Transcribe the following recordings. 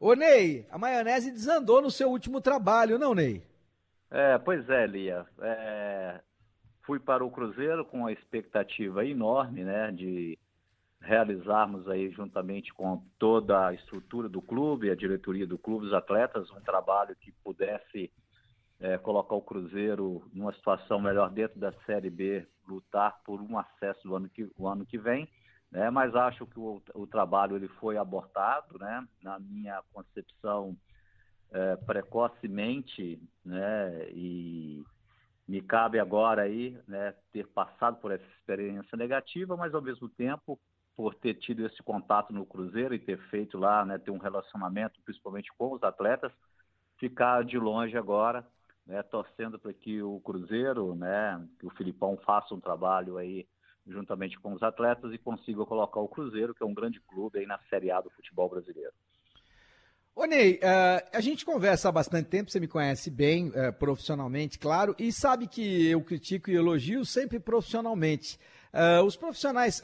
Ô Ney, a maionese desandou no seu último trabalho, não, Ney? É, pois é, Lia. É, fui para o Cruzeiro com uma expectativa enorme, né, de realizarmos aí juntamente com toda a estrutura do clube, a diretoria do clube, os atletas, um trabalho que pudesse é, colocar o Cruzeiro numa situação melhor dentro da Série B, lutar por um acesso do ano que, o ano que vem né? Mas acho que o, o trabalho ele foi abortado, né? Na minha concepção, é, precocemente, né? E me cabe agora aí, né? Ter passado por essa experiência negativa, mas ao mesmo tempo por ter tido esse contato no Cruzeiro e ter feito lá, né, ter um relacionamento, principalmente com os atletas, ficar de longe agora, né, torcendo para que o Cruzeiro, né, que o Filipão faça um trabalho aí juntamente com os atletas e consiga colocar o Cruzeiro, que é um grande clube aí na Série A do futebol brasileiro. Ô Ney, uh, a gente conversa há bastante tempo, você me conhece bem uh, profissionalmente, claro, e sabe que eu critico e elogio sempre profissionalmente. Uh, os profissionais,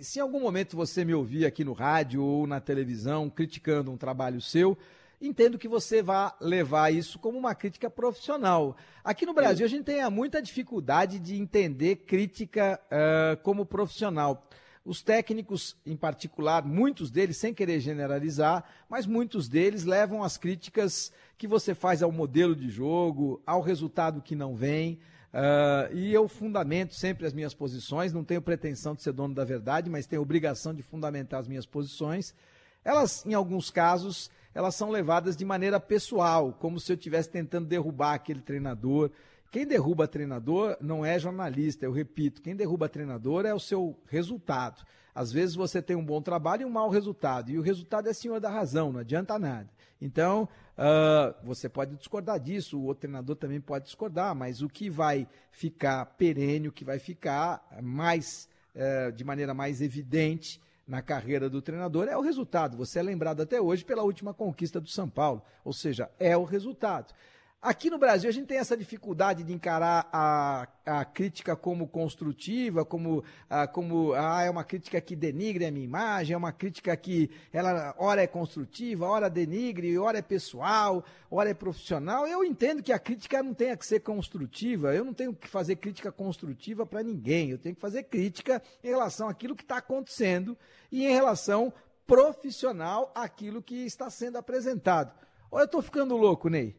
se em algum momento você me ouvir aqui no rádio ou na televisão criticando um trabalho seu, entendo que você vai levar isso como uma crítica profissional. Aqui no Brasil, a gente tem muita dificuldade de entender crítica uh, como profissional. Os técnicos, em particular, muitos deles, sem querer generalizar, mas muitos deles levam as críticas que você faz ao modelo de jogo, ao resultado que não vem. Uh, e eu fundamento sempre as minhas posições, não tenho pretensão de ser dono da verdade, mas tenho obrigação de fundamentar as minhas posições. Elas, em alguns casos, elas são levadas de maneira pessoal, como se eu estivesse tentando derrubar aquele treinador. Quem derruba treinador não é jornalista, eu repito, quem derruba treinador é o seu resultado. Às vezes você tem um bom trabalho e um mau resultado, e o resultado é senhor da razão, não adianta nada. Então, uh, você pode discordar disso, o outro treinador também pode discordar, mas o que vai ficar perene, o que vai ficar mais, uh, de maneira mais evidente, na carreira do treinador é o resultado. Você é lembrado até hoje pela última conquista do São Paulo, ou seja, é o resultado. Aqui no Brasil, a gente tem essa dificuldade de encarar a, a crítica como construtiva, como, a, como ah, é uma crítica que denigre a minha imagem, é uma crítica que ela ora é construtiva, ora denigre, ora é pessoal, ora é profissional. Eu entendo que a crítica não tenha que ser construtiva, eu não tenho que fazer crítica construtiva para ninguém, eu tenho que fazer crítica em relação àquilo que está acontecendo e em relação profissional àquilo que está sendo apresentado. Ou eu estou ficando louco, Ney?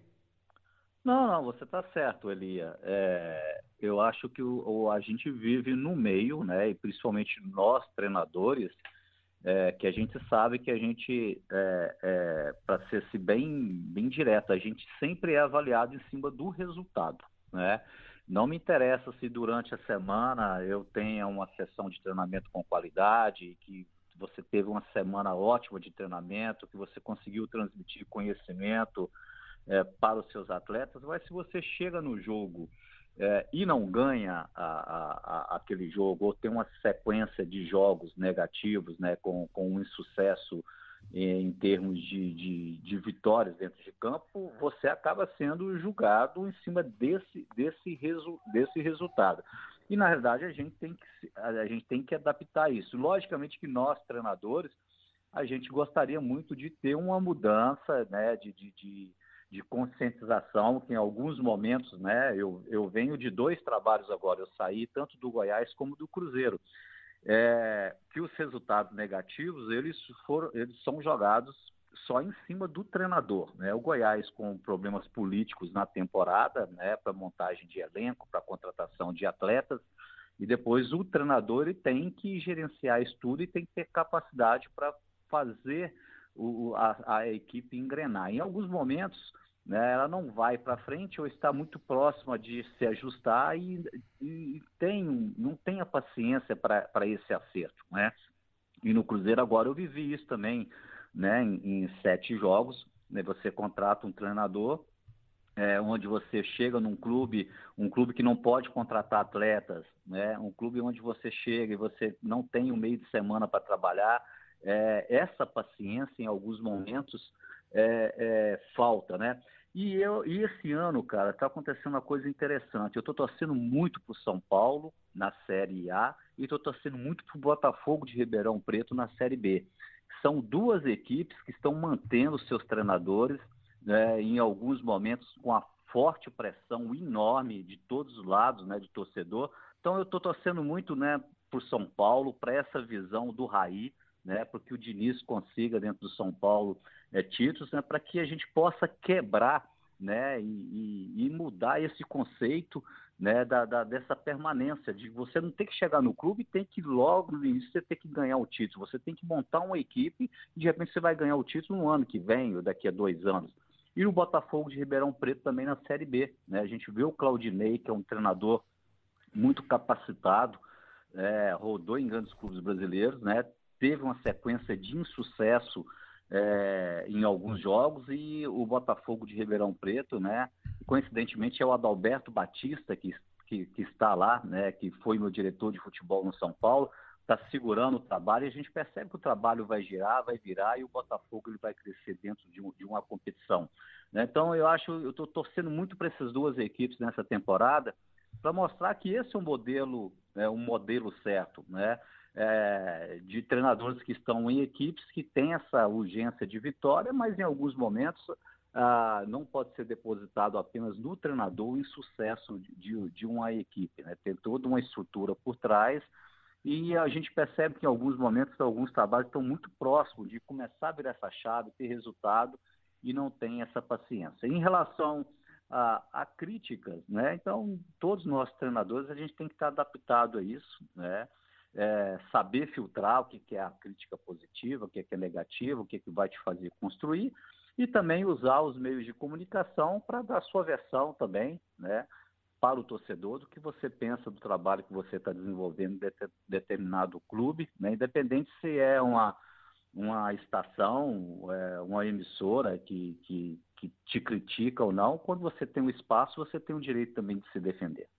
Não, não, você está certo, Elia. É, eu acho que o, o, a gente vive no meio, né, e principalmente nós, treinadores, é, que a gente sabe que a gente, é, é para ser -se bem, bem direto, a gente sempre é avaliado em cima do resultado, né? Não me interessa se durante a semana eu tenha uma sessão de treinamento com qualidade, que você teve uma semana ótima de treinamento, que você conseguiu transmitir conhecimento, é, para os seus atletas, mas se você chega no jogo é, e não ganha a, a, a, aquele jogo, ou tem uma sequência de jogos negativos, né, com, com um insucesso em termos de, de, de, vitórias dentro de campo, você acaba sendo julgado em cima desse, desse, resu, desse resultado. E, na verdade, a gente, tem que, a gente tem que adaptar isso. Logicamente que nós, treinadores, a gente gostaria muito de ter uma mudança né, de, de, de, de conscientização, que em alguns momentos, né, eu, eu venho de dois trabalhos agora, eu saí tanto do Goiás como do Cruzeiro é, que os resultados negativos eles foram, eles são jogados só em cima do treinador. Né? O Goiás com problemas políticos na temporada, né, para montagem de elenco, para contratação de atletas, e depois o treinador ele tem que gerenciar isso tudo e tem que ter capacidade para fazer o, a, a equipe engrenar. Em alguns momentos né, ela não vai para frente ou está muito próxima de se ajustar e, e tem, não tem a paciência para esse acerto. Né? E no Cruzeiro agora eu vivi isso também, né, em, em sete jogos, né, você contrata um treinador, é, onde você chega num clube, um clube que não pode contratar atletas, né, um clube onde você chega e você não tem um meio de semana para trabalhar, é, essa paciência em alguns momentos é, é falta, né? E, eu, e esse ano, cara, está acontecendo uma coisa interessante. Eu estou torcendo muito para o São Paulo na Série A e estou torcendo muito para o Botafogo de Ribeirão Preto na Série B. São duas equipes que estão mantendo seus treinadores né, em alguns momentos com a forte pressão enorme de todos os lados, né, de torcedor. Então eu estou torcendo muito, né, para o São Paulo, para essa visão do Raí, né, para que o Diniz consiga dentro do São Paulo é, títulos, né, para que a gente possa quebrar né, e, e, mudar esse conceito né, da, da, dessa permanência, de você não ter que chegar no clube tem que logo no início você ter que ganhar o título, você tem que montar uma equipe e de repente você vai ganhar o título no ano que vem ou daqui a dois anos. E o Botafogo de Ribeirão Preto também na Série B. Né? A gente viu o Claudinei, que é um treinador muito capacitado, é, rodou em grandes clubes brasileiros, né? Teve uma sequência de insucesso é, em alguns jogos e o Botafogo de Ribeirão Preto, né? Coincidentemente é o Adalberto Batista que, que, que está lá, né? Que foi meu diretor de futebol no São Paulo, está segurando o trabalho e a gente percebe que o trabalho vai girar, vai virar e o Botafogo ele vai crescer dentro de, um, de uma competição. Né? Então eu acho, eu estou torcendo muito para essas duas equipes nessa temporada para mostrar que esse é um modelo, é um modelo certo, né? É, de treinadores que estão em equipes que têm essa urgência de vitória, mas em alguns momentos ah, não pode ser depositado apenas no treinador o insucesso de, de uma equipe. Né? Tem toda uma estrutura por trás e a gente percebe que em alguns momentos alguns trabalhos estão muito próximos de começar a virar essa chave, ter resultado e não tem essa paciência. Em relação a, a, críticas, né? Então, todos nós treinadores, a gente tem que estar adaptado a isso, né? É, saber filtrar o que, que, é a crítica positiva, o que, que é negativa, o que, que vai te fazer construir, e também usar os meios de comunicação para dar sua versão também, né, para o torcedor do que você pensa do trabalho que você está desenvolvendo em determinado clube, né, independente se é uma, uma estação, é, uma emissora que, que, que te critica ou não, quando você tem um espaço, você tem o direito também de se defender.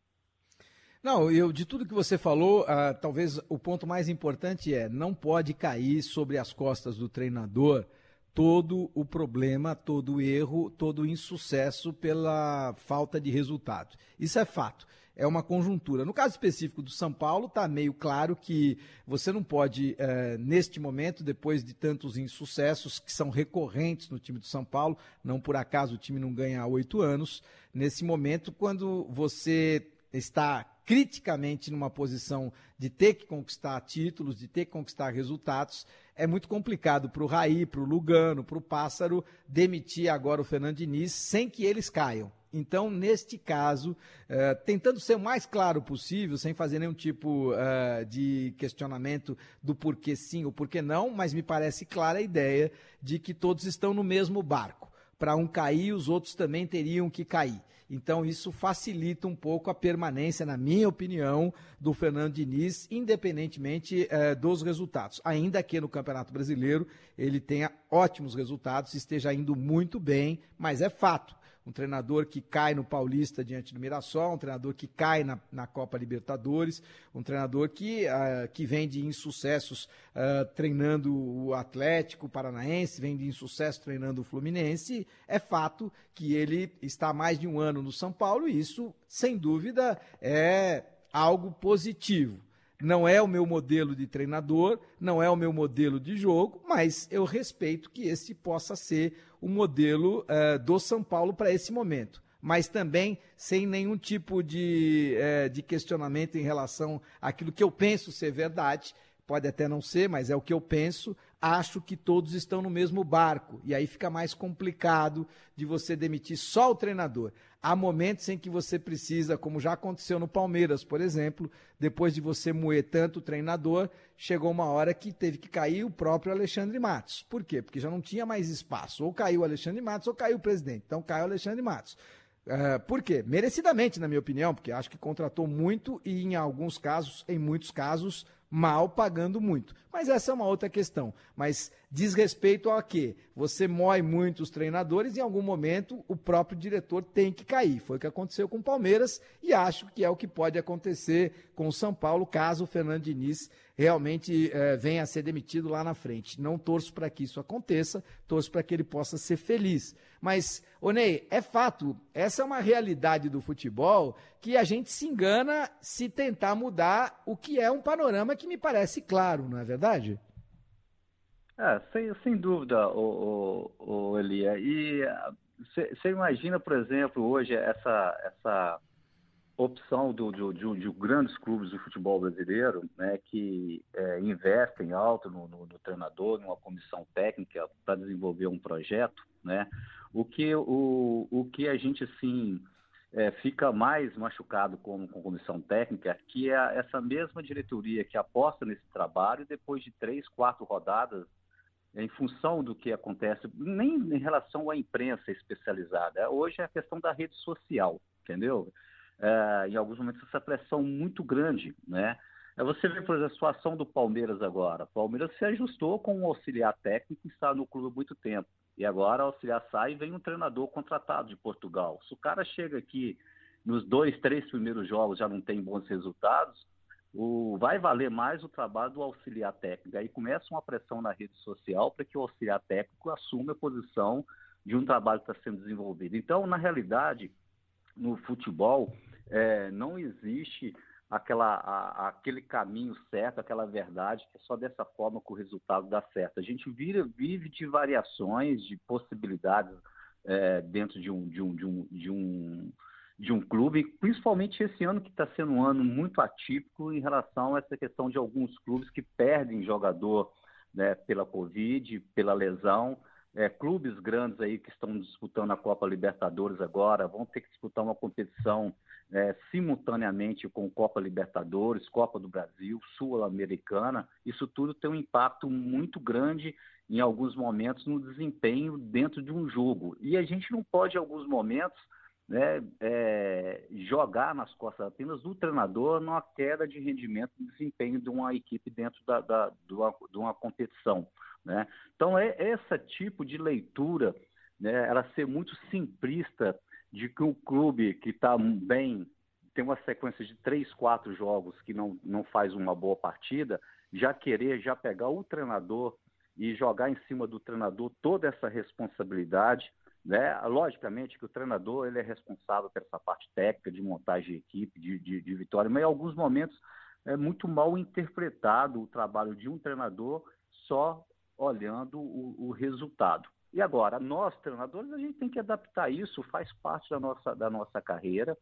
Não, eu de tudo que você falou, uh, talvez o ponto mais importante é não pode cair sobre as costas do treinador todo o problema, todo o erro, todo o insucesso pela falta de resultado. Isso é fato. É uma conjuntura. No caso específico do São Paulo, está meio claro que você não pode, uh, neste momento, depois de tantos insucessos que são recorrentes no time do São Paulo, não por acaso o time não ganha há oito anos, nesse momento, quando você está criticamente numa posição de ter que conquistar títulos, de ter que conquistar resultados, é muito complicado para o Raí, para o Lugano, para o Pássaro demitir agora o Fernando Diniz sem que eles caiam. Então, neste caso, uh, tentando ser o mais claro possível, sem fazer nenhum tipo uh, de questionamento do porquê sim ou porquê não, mas me parece clara a ideia de que todos estão no mesmo barco. Para um cair, os outros também teriam que cair. Então, isso facilita um pouco a permanência, na minha opinião, do Fernando Diniz, independentemente eh, dos resultados. Ainda que no Campeonato Brasileiro ele tenha ótimos resultados, esteja indo muito bem, mas é fato. Um treinador que cai no Paulista diante do Mirassol, um treinador que cai na, na Copa Libertadores, um treinador que, uh, que vem de insucessos uh, treinando o Atlético Paranaense, vem de insucesso treinando o Fluminense. É fato que ele está há mais de um ano no São Paulo e isso, sem dúvida, é algo positivo. Não é o meu modelo de treinador, não é o meu modelo de jogo, mas eu respeito que esse possa ser o modelo uh, do São Paulo para esse momento. Mas também sem nenhum tipo de, uh, de questionamento em relação àquilo que eu penso ser verdade. Pode até não ser, mas é o que eu penso acho que todos estão no mesmo barco. E aí fica mais complicado de você demitir só o treinador. Há momentos em que você precisa, como já aconteceu no Palmeiras, por exemplo, depois de você moer tanto o treinador, chegou uma hora que teve que cair o próprio Alexandre Matos. Por quê? Porque já não tinha mais espaço. Ou caiu o Alexandre Matos ou caiu o presidente. Então caiu o Alexandre Matos. Uh, por quê? Merecidamente, na minha opinião, porque acho que contratou muito e, em alguns casos, em muitos casos, mal pagando muito. Mas essa é uma outra questão. Mas diz respeito a quê? Você moe muito os treinadores e em algum momento o próprio diretor tem que cair. Foi o que aconteceu com o Palmeiras e acho que é o que pode acontecer com o São Paulo caso o Fernando Diniz realmente é, venha a ser demitido lá na frente. Não torço para que isso aconteça, torço para que ele possa ser feliz. Mas, Onei, é fato, essa é uma realidade do futebol que a gente se engana se tentar mudar o que é um panorama que me parece claro, não é verdade? É, sem, sem dúvida, o, o, o Elia. E você imagina, por exemplo, hoje essa, essa opção do, do, de, de, grandes clubes do futebol brasileiro, né, que é, investem alto no, no, no, treinador, numa comissão técnica para desenvolver um projeto, né, o que, o, o que a gente, assim, é, fica mais machucado com, com comissão técnica, que é essa mesma diretoria que aposta nesse trabalho depois de três, quatro rodadas, em função do que acontece, nem em relação à imprensa especializada, hoje é a questão da rede social, entendeu? é, em alguns momentos, essa pressão muito grande, né? É, você vê, por exemplo, a situação do Palmeiras agora. O Palmeiras se ajustou com um auxiliar técnico que está no clube há muito tempo. E agora o auxiliar sai e vem um treinador contratado de Portugal. Se o cara chega aqui nos dois, três primeiros jogos já não tem bons resultados, o, vai valer mais o trabalho do auxiliar técnico. Aí começa uma pressão na rede social para que o auxiliar técnico assuma a posição de um trabalho que está sendo desenvolvido. Então, na realidade, no futebol, é, não existe aquela, a, aquele caminho certo, aquela verdade, que é só dessa forma que o resultado dá certo. A gente vira, vive de variações, de possibilidades é, dentro de um, de, um, de, um, de, um, de um clube, principalmente esse ano que está sendo um ano muito atípico em relação a essa questão de alguns clubes que perdem jogador né, pela Covid, pela lesão, é, clubes grandes aí que estão disputando a Copa Libertadores agora vão ter que disputar uma competição é, simultaneamente com Copa Libertadores, Copa do Brasil, Sul-Americana. Isso tudo tem um impacto muito grande em alguns momentos no desempenho dentro de um jogo. E a gente não pode, em alguns momentos, né, é, jogar nas costas apenas do treinador numa queda de rendimento e desempenho de uma equipe dentro da, da, de, uma, de uma competição. Né? Então, é esse tipo de leitura, né, ela ser muito simplista de que o clube que está bem, tem uma sequência de três, quatro jogos que não, não faz uma boa partida, já querer, já pegar o treinador e jogar em cima do treinador toda essa responsabilidade, né? Logicamente que o treinador ele é responsável por essa parte técnica de montagem de equipe, de, de, de vitória, mas em alguns momentos é muito mal interpretado o trabalho de um treinador só olhando o, o resultado. E agora, nós, treinadores, a gente tem que adaptar isso, faz parte da nossa, da nossa carreira,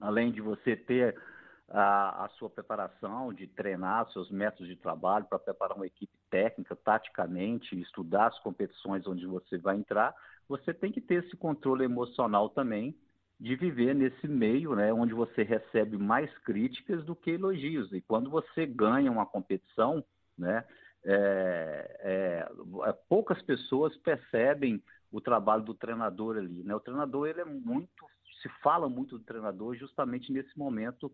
além de você ter a, a sua preparação, de treinar seus métodos de trabalho para preparar uma equipe técnica, taticamente, estudar as competições onde você vai entrar, você tem que ter esse controle emocional também de viver nesse meio, né, onde você recebe mais críticas do que elogios. E quando você ganha uma competição, né, é, é, é, poucas pessoas percebem o trabalho do treinador ali. Né? O treinador ele é muito, se fala muito do treinador justamente nesse momento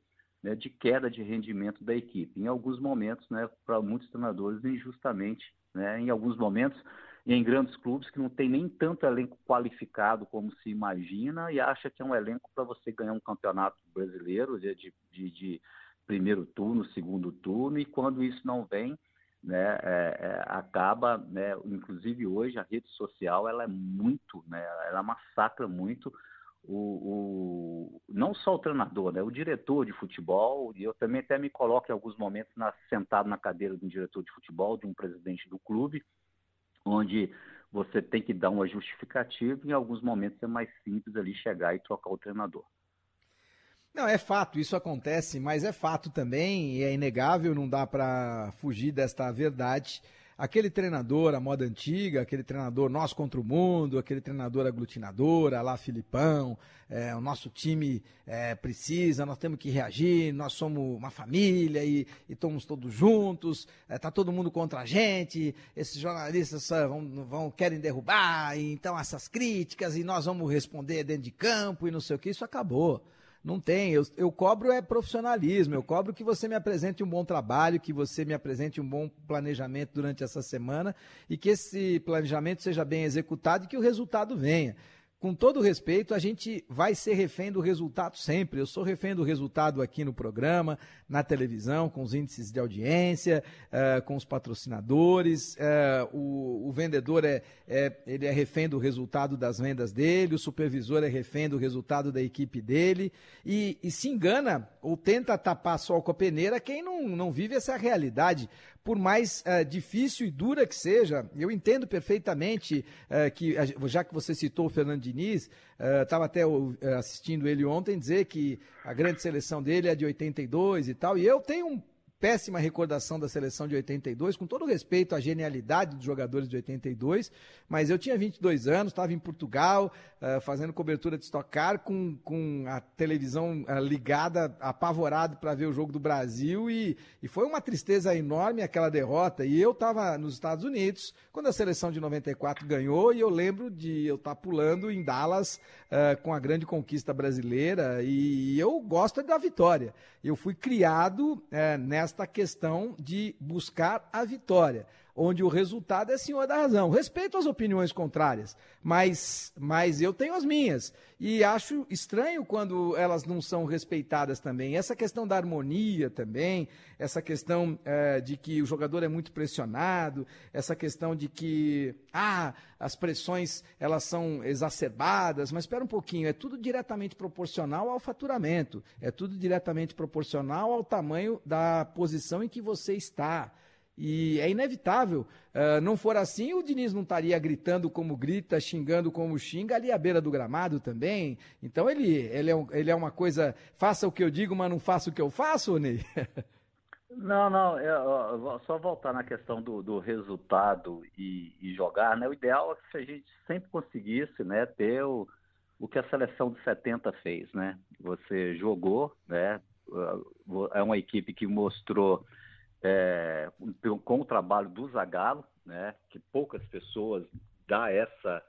né, de queda de rendimento da equipe. Em alguns momentos, né, para muitos treinadores, injustamente, né, em alguns momentos em grandes clubes que não tem nem tanto elenco qualificado como se imagina e acha que é um elenco para você ganhar um campeonato brasileiro de, de, de, primeiro turno, segundo turno, e quando isso não vem, né, é, é, acaba, né, inclusive hoje a rede social ela é muito, né, ela massacra muito o, o, não só o treinador, né, o diretor de futebol, e eu também até me coloco em alguns momentos na, sentado na cadeira de um diretor de futebol, de um presidente do clube, onde você tem que dar uma justificativa e em alguns momentos é mais simples ali chegar e trocar o treinador. Não, é fato, isso acontece, mas é fato também, e é inegável, não dá para fugir desta verdade aquele treinador, a moda antiga, aquele treinador nós contra o mundo, aquele treinador aglutinador, lá Filipão, é, o nosso time é, precisa, nós temos que reagir, nós somos uma família e, e estamos todos juntos, está é, todo mundo contra a gente, esses jornalistas vão, vão, querem derrubar, então essas críticas, e nós vamos responder dentro de campo e não sei o que, isso acabou. Não tem. Eu, eu cobro é profissionalismo. Eu cobro que você me apresente um bom trabalho, que você me apresente um bom planejamento durante essa semana e que esse planejamento seja bem executado e que o resultado venha com todo respeito, a gente vai ser refém do resultado sempre. Eu sou refém do resultado aqui no programa, na televisão, com os índices de audiência, uh, com os patrocinadores. Uh, o, o, vendedor é, é, ele é refém do resultado das vendas dele, o supervisor é refém do resultado da equipe dele. E, e se engana ou tenta tapar sol com a peneira quem não, não vive essa realidade por mais uh, difícil e dura que seja, eu entendo perfeitamente uh, que, já que você citou o Fernando Diniz, estava uh, até assistindo ele ontem dizer que a grande seleção dele é de 82 e tal, e eu tenho um péssima recordação da seleção de 82, com todo respeito à genialidade dos jogadores de 82, mas eu tinha 22 anos, estava em Portugal, uh, fazendo cobertura de Stock Car, com, com a televisão uh, ligada, apavorado para ver o jogo do Brasil, e, e foi uma tristeza enorme aquela derrota. E eu estava nos Estados Unidos, quando a seleção de 94 ganhou, e eu lembro de eu estar tá pulando em Dallas uh, com a grande conquista brasileira, e, e eu gosto da vitória. Eu fui criado nessa esta questão de buscar a vitória, onde o resultado é senhor da razão. Respeito as opiniões contrárias, mas, mas eu tenho as minhas. E acho estranho quando elas não são respeitadas também. Essa questão da harmonia também, essa questão é, de que o jogador é muito pressionado, essa questão de que ah, as pressões elas são exacerbadas, mas espera um pouquinho, é tudo diretamente proporcional ao faturamento, é tudo diretamente proporcional ao tamanho da posição em que você está. E é inevitável. Uh, não for assim, o Diniz não estaria gritando como grita, xingando como xinga ali à beira do gramado também. Então ele, ele, é, um, ele é uma coisa, faça o que eu digo, mas não faça o que eu faço, Ney? Não, não, é, só voltar na questão do, do resultado e, e, jogar, né? O ideal é que a gente sempre conseguisse, né, ter o, o que a seleção de 70 fez, né? Você jogou, né? É uma equipe que mostrou é, com o trabalho do Zagallo, né, que poucas pessoas dá essa,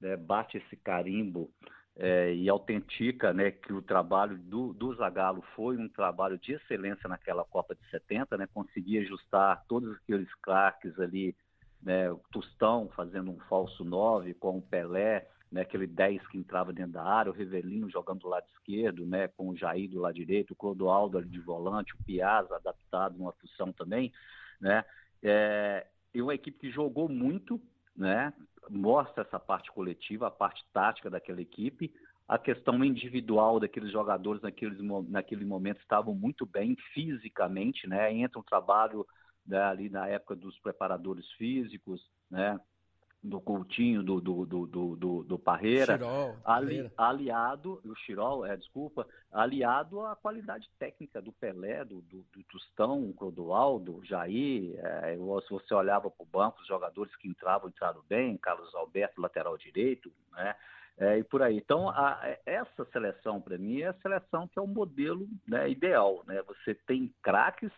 né, bate esse carimbo é, e autentica né, que o trabalho do, do Zagallo foi um trabalho de excelência naquela Copa de 70, né, conseguir ajustar todos aqueles craques ali, né, o Tostão fazendo um falso 9 com o Pelé, né, aquele 10 que entrava dentro da área, o Rivelino jogando do lado esquerdo, né, com o Jair do lado direito, o Clodoaldo ali de volante, o Piazza adaptado numa função também, né, é, e uma equipe que jogou muito, né, mostra essa parte coletiva, a parte tática daquela equipe, a questão individual daqueles jogadores naqueles, naquele momento estavam muito bem fisicamente, né, entra um trabalho né, ali na época dos preparadores físicos, né, do Coutinho, do, do, do, do, do Parreira, Chirol, ali, aliado, o Chirol, é, desculpa, aliado à qualidade técnica do Pelé, do, do, do Tostão, Clodoaldo, Jair, é, se você olhava para o banco, os jogadores que entravam, entraram bem, Carlos Alberto, lateral direito, né, é, e por aí. Então, a, essa seleção, para mim, é a seleção que é o modelo né, ideal, né, você tem craques,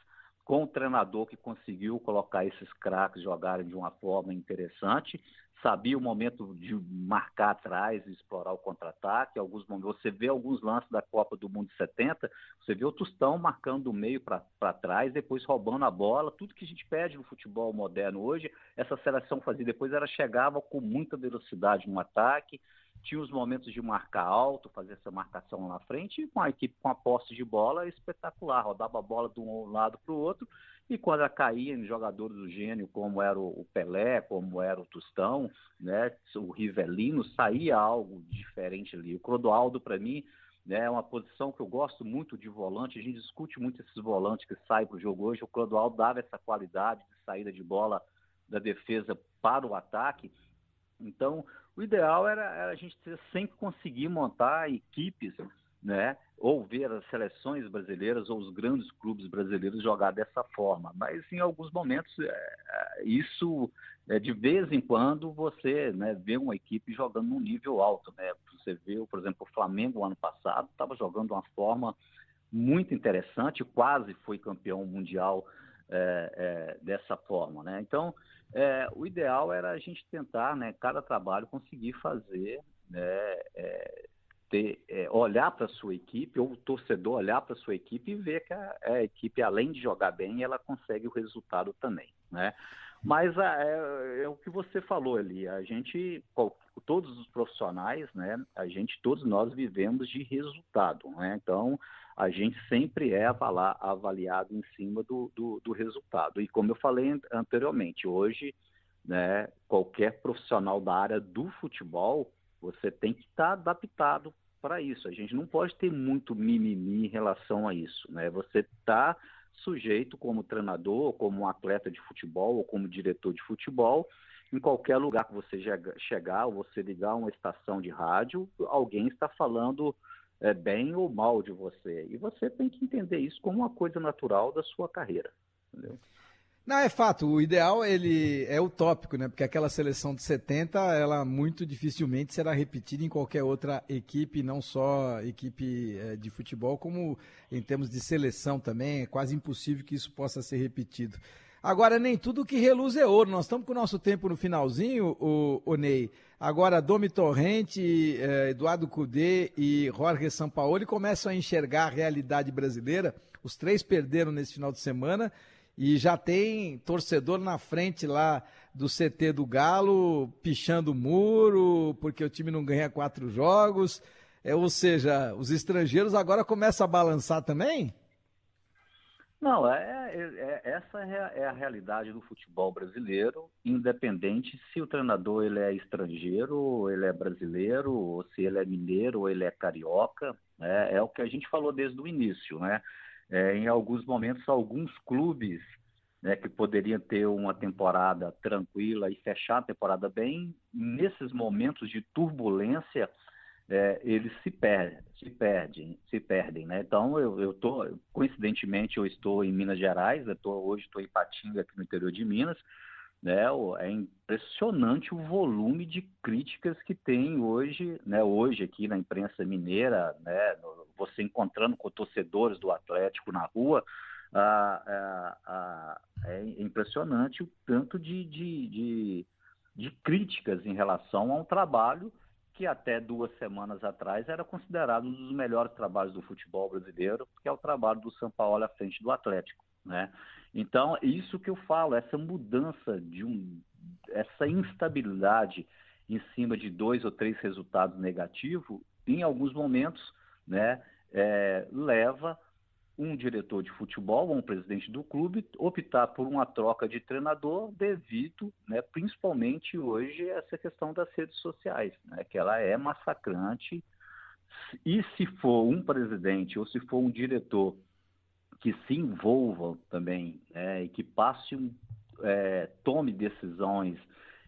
com o treinador que conseguiu colocar esses craques jogarem de uma forma interessante, sabia o momento de marcar atrás explorar o contra-ataque. Alguns você vê alguns lances da Copa do Mundo 70, você vê o Tostão marcando do meio para trás, depois roubando a bola. Tudo que a gente pede no futebol moderno hoje, essa seleção fazia. Depois ela chegava com muita velocidade no ataque, tinha os momentos de marcar alto, fazer essa marcação lá na frente, e com a equipe com a posse de bola espetacular, rodava a bola de um lado para o outro, e quando ela caía em jogadores do gênio, como era o Pelé, como era o Tostão, né, o Rivelino, saía algo diferente ali. O Clodoaldo, para mim, né, é uma posição que eu gosto muito de volante, a gente discute muito esses volantes que saem para o jogo hoje, o Clodoaldo dava essa qualidade de saída de bola da defesa para o ataque, então, o ideal era, era a gente sempre conseguir montar equipes, né? Ou ver as seleções brasileiras ou os grandes clubes brasileiros jogar dessa forma. Mas em alguns momentos, é, é, isso, é, de vez em quando, você né, vê uma equipe jogando num nível alto. Né? Você vê, por exemplo, o Flamengo ano passado estava jogando de uma forma muito interessante, quase foi campeão mundial é, é, dessa forma. Né? Então, é, o ideal era a gente tentar, né, cada trabalho conseguir fazer, né, é, ter, é, olhar para a sua equipe, ou o torcedor olhar para a sua equipe e ver que a, a, equipe, além de jogar bem, ela consegue o resultado também. Né? Mas é, é, o que você falou ali, a gente, todos os profissionais, né, a gente, todos nós vivemos de resultado. Né? Então, a gente sempre é avaliado em cima do, do, do resultado. E como eu falei anteriormente, hoje, né, qualquer profissional da área do futebol, você tem que estar adaptado para isso. A gente não pode ter muito mimimi em relação a isso. Né? Você está sujeito como treinador, como atleta de futebol ou como diretor de futebol, em qualquer lugar que você chegar, ou você ligar uma estação de rádio, alguém está falando é, bem ou mal de você. E você tem que entender isso como uma coisa natural da sua carreira. Entendeu? Não, é fato. O ideal ele é utópico, né? Porque aquela seleção de 70, ela muito dificilmente será repetida em qualquer outra equipe, não só equipe é, de futebol, como em termos de seleção também. É quase impossível que isso possa ser repetido. Agora, nem tudo que reluz é ouro. Nós estamos com o nosso tempo no finalzinho, o, o Ney. Agora, Domi Torrente, eh, Eduardo Cudê e Jorge Sampaoli começam a enxergar a realidade brasileira. Os três perderam nesse final de semana e já tem torcedor na frente lá do CT do Galo, pichando o muro, porque o time não ganha quatro jogos. É, ou seja, os estrangeiros agora começam a balançar também? Não, é, é, é, essa é a realidade do futebol brasileiro, independente se o treinador ele é estrangeiro, ele é brasileiro, ou se ele é mineiro, ou ele é carioca. Né? É o que a gente falou desde o início. Né? É, em alguns momentos, alguns clubes né, que poderiam ter uma temporada tranquila e fechar a temporada bem, nesses momentos de turbulência, é, eles se perdem, se perdem, se perdem, né? Então eu, eu tô, coincidentemente eu estou em Minas Gerais, eu tô, hoje estou em Patinga aqui no interior de Minas, né? É impressionante o volume de críticas que tem hoje, né? Hoje aqui na imprensa mineira, né? Você encontrando com torcedores do Atlético na rua, ah, ah, ah, é impressionante o tanto de, de, de, de críticas em relação a um trabalho que até duas semanas atrás era considerado um dos melhores trabalhos do futebol brasileiro, que é o trabalho do São Paulo à frente do Atlético, né? Então, isso que eu falo, essa mudança de um essa instabilidade em cima de dois ou três resultados negativos, em alguns momentos, né, é, leva um diretor de futebol ou um presidente do clube optar por uma troca de treinador devido, né, principalmente hoje, essa questão das redes sociais, né, que ela é massacrante. E se for um presidente ou se for um diretor que se envolva também né, e que passe um, é, tome decisões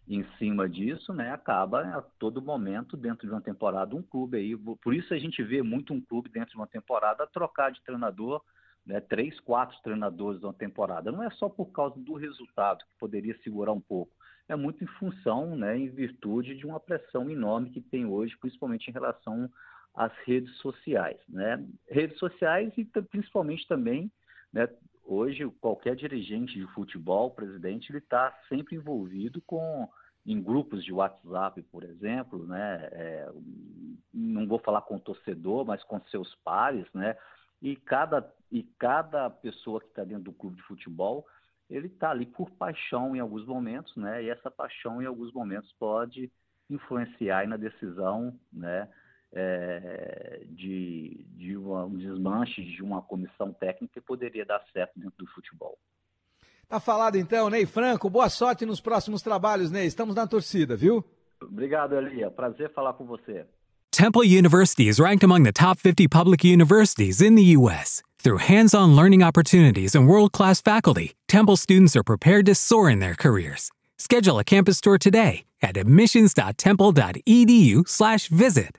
em cima disso, né, acaba a todo momento dentro de uma temporada um clube aí, por isso a gente vê muito um clube dentro de uma temporada trocar de treinador, né, três, quatro treinadores uma temporada. Não é só por causa do resultado que poderia segurar um pouco, é muito em função, né, em virtude de uma pressão enorme que tem hoje, principalmente em relação às redes sociais, né, redes sociais e principalmente também, né, hoje qualquer dirigente de futebol, presidente, ele está sempre envolvido com em grupos de WhatsApp, por exemplo, né? É, não vou falar com o torcedor, mas com seus pares, né? E cada, e cada pessoa que está dentro do clube de futebol, ele está ali por paixão em alguns momentos, né? E essa paixão em alguns momentos pode influenciar na decisão, né? É, de, de uma, um desmanche de uma comissão técnica que poderia dar certo dentro do futebol. Tá falado então, Ney Franco. Boa sorte nos próximos trabalhos, Ney. Estamos na torcida, viu? Obrigado, Elia. Prazer falar com você. Temple University is ranked among the top 50 public universities in the U.S. Through hands on learning opportunities and world class faculty, Temple students are prepared to soar in their careers. Schedule a campus tour today at admissions.temple.edu/slash visit.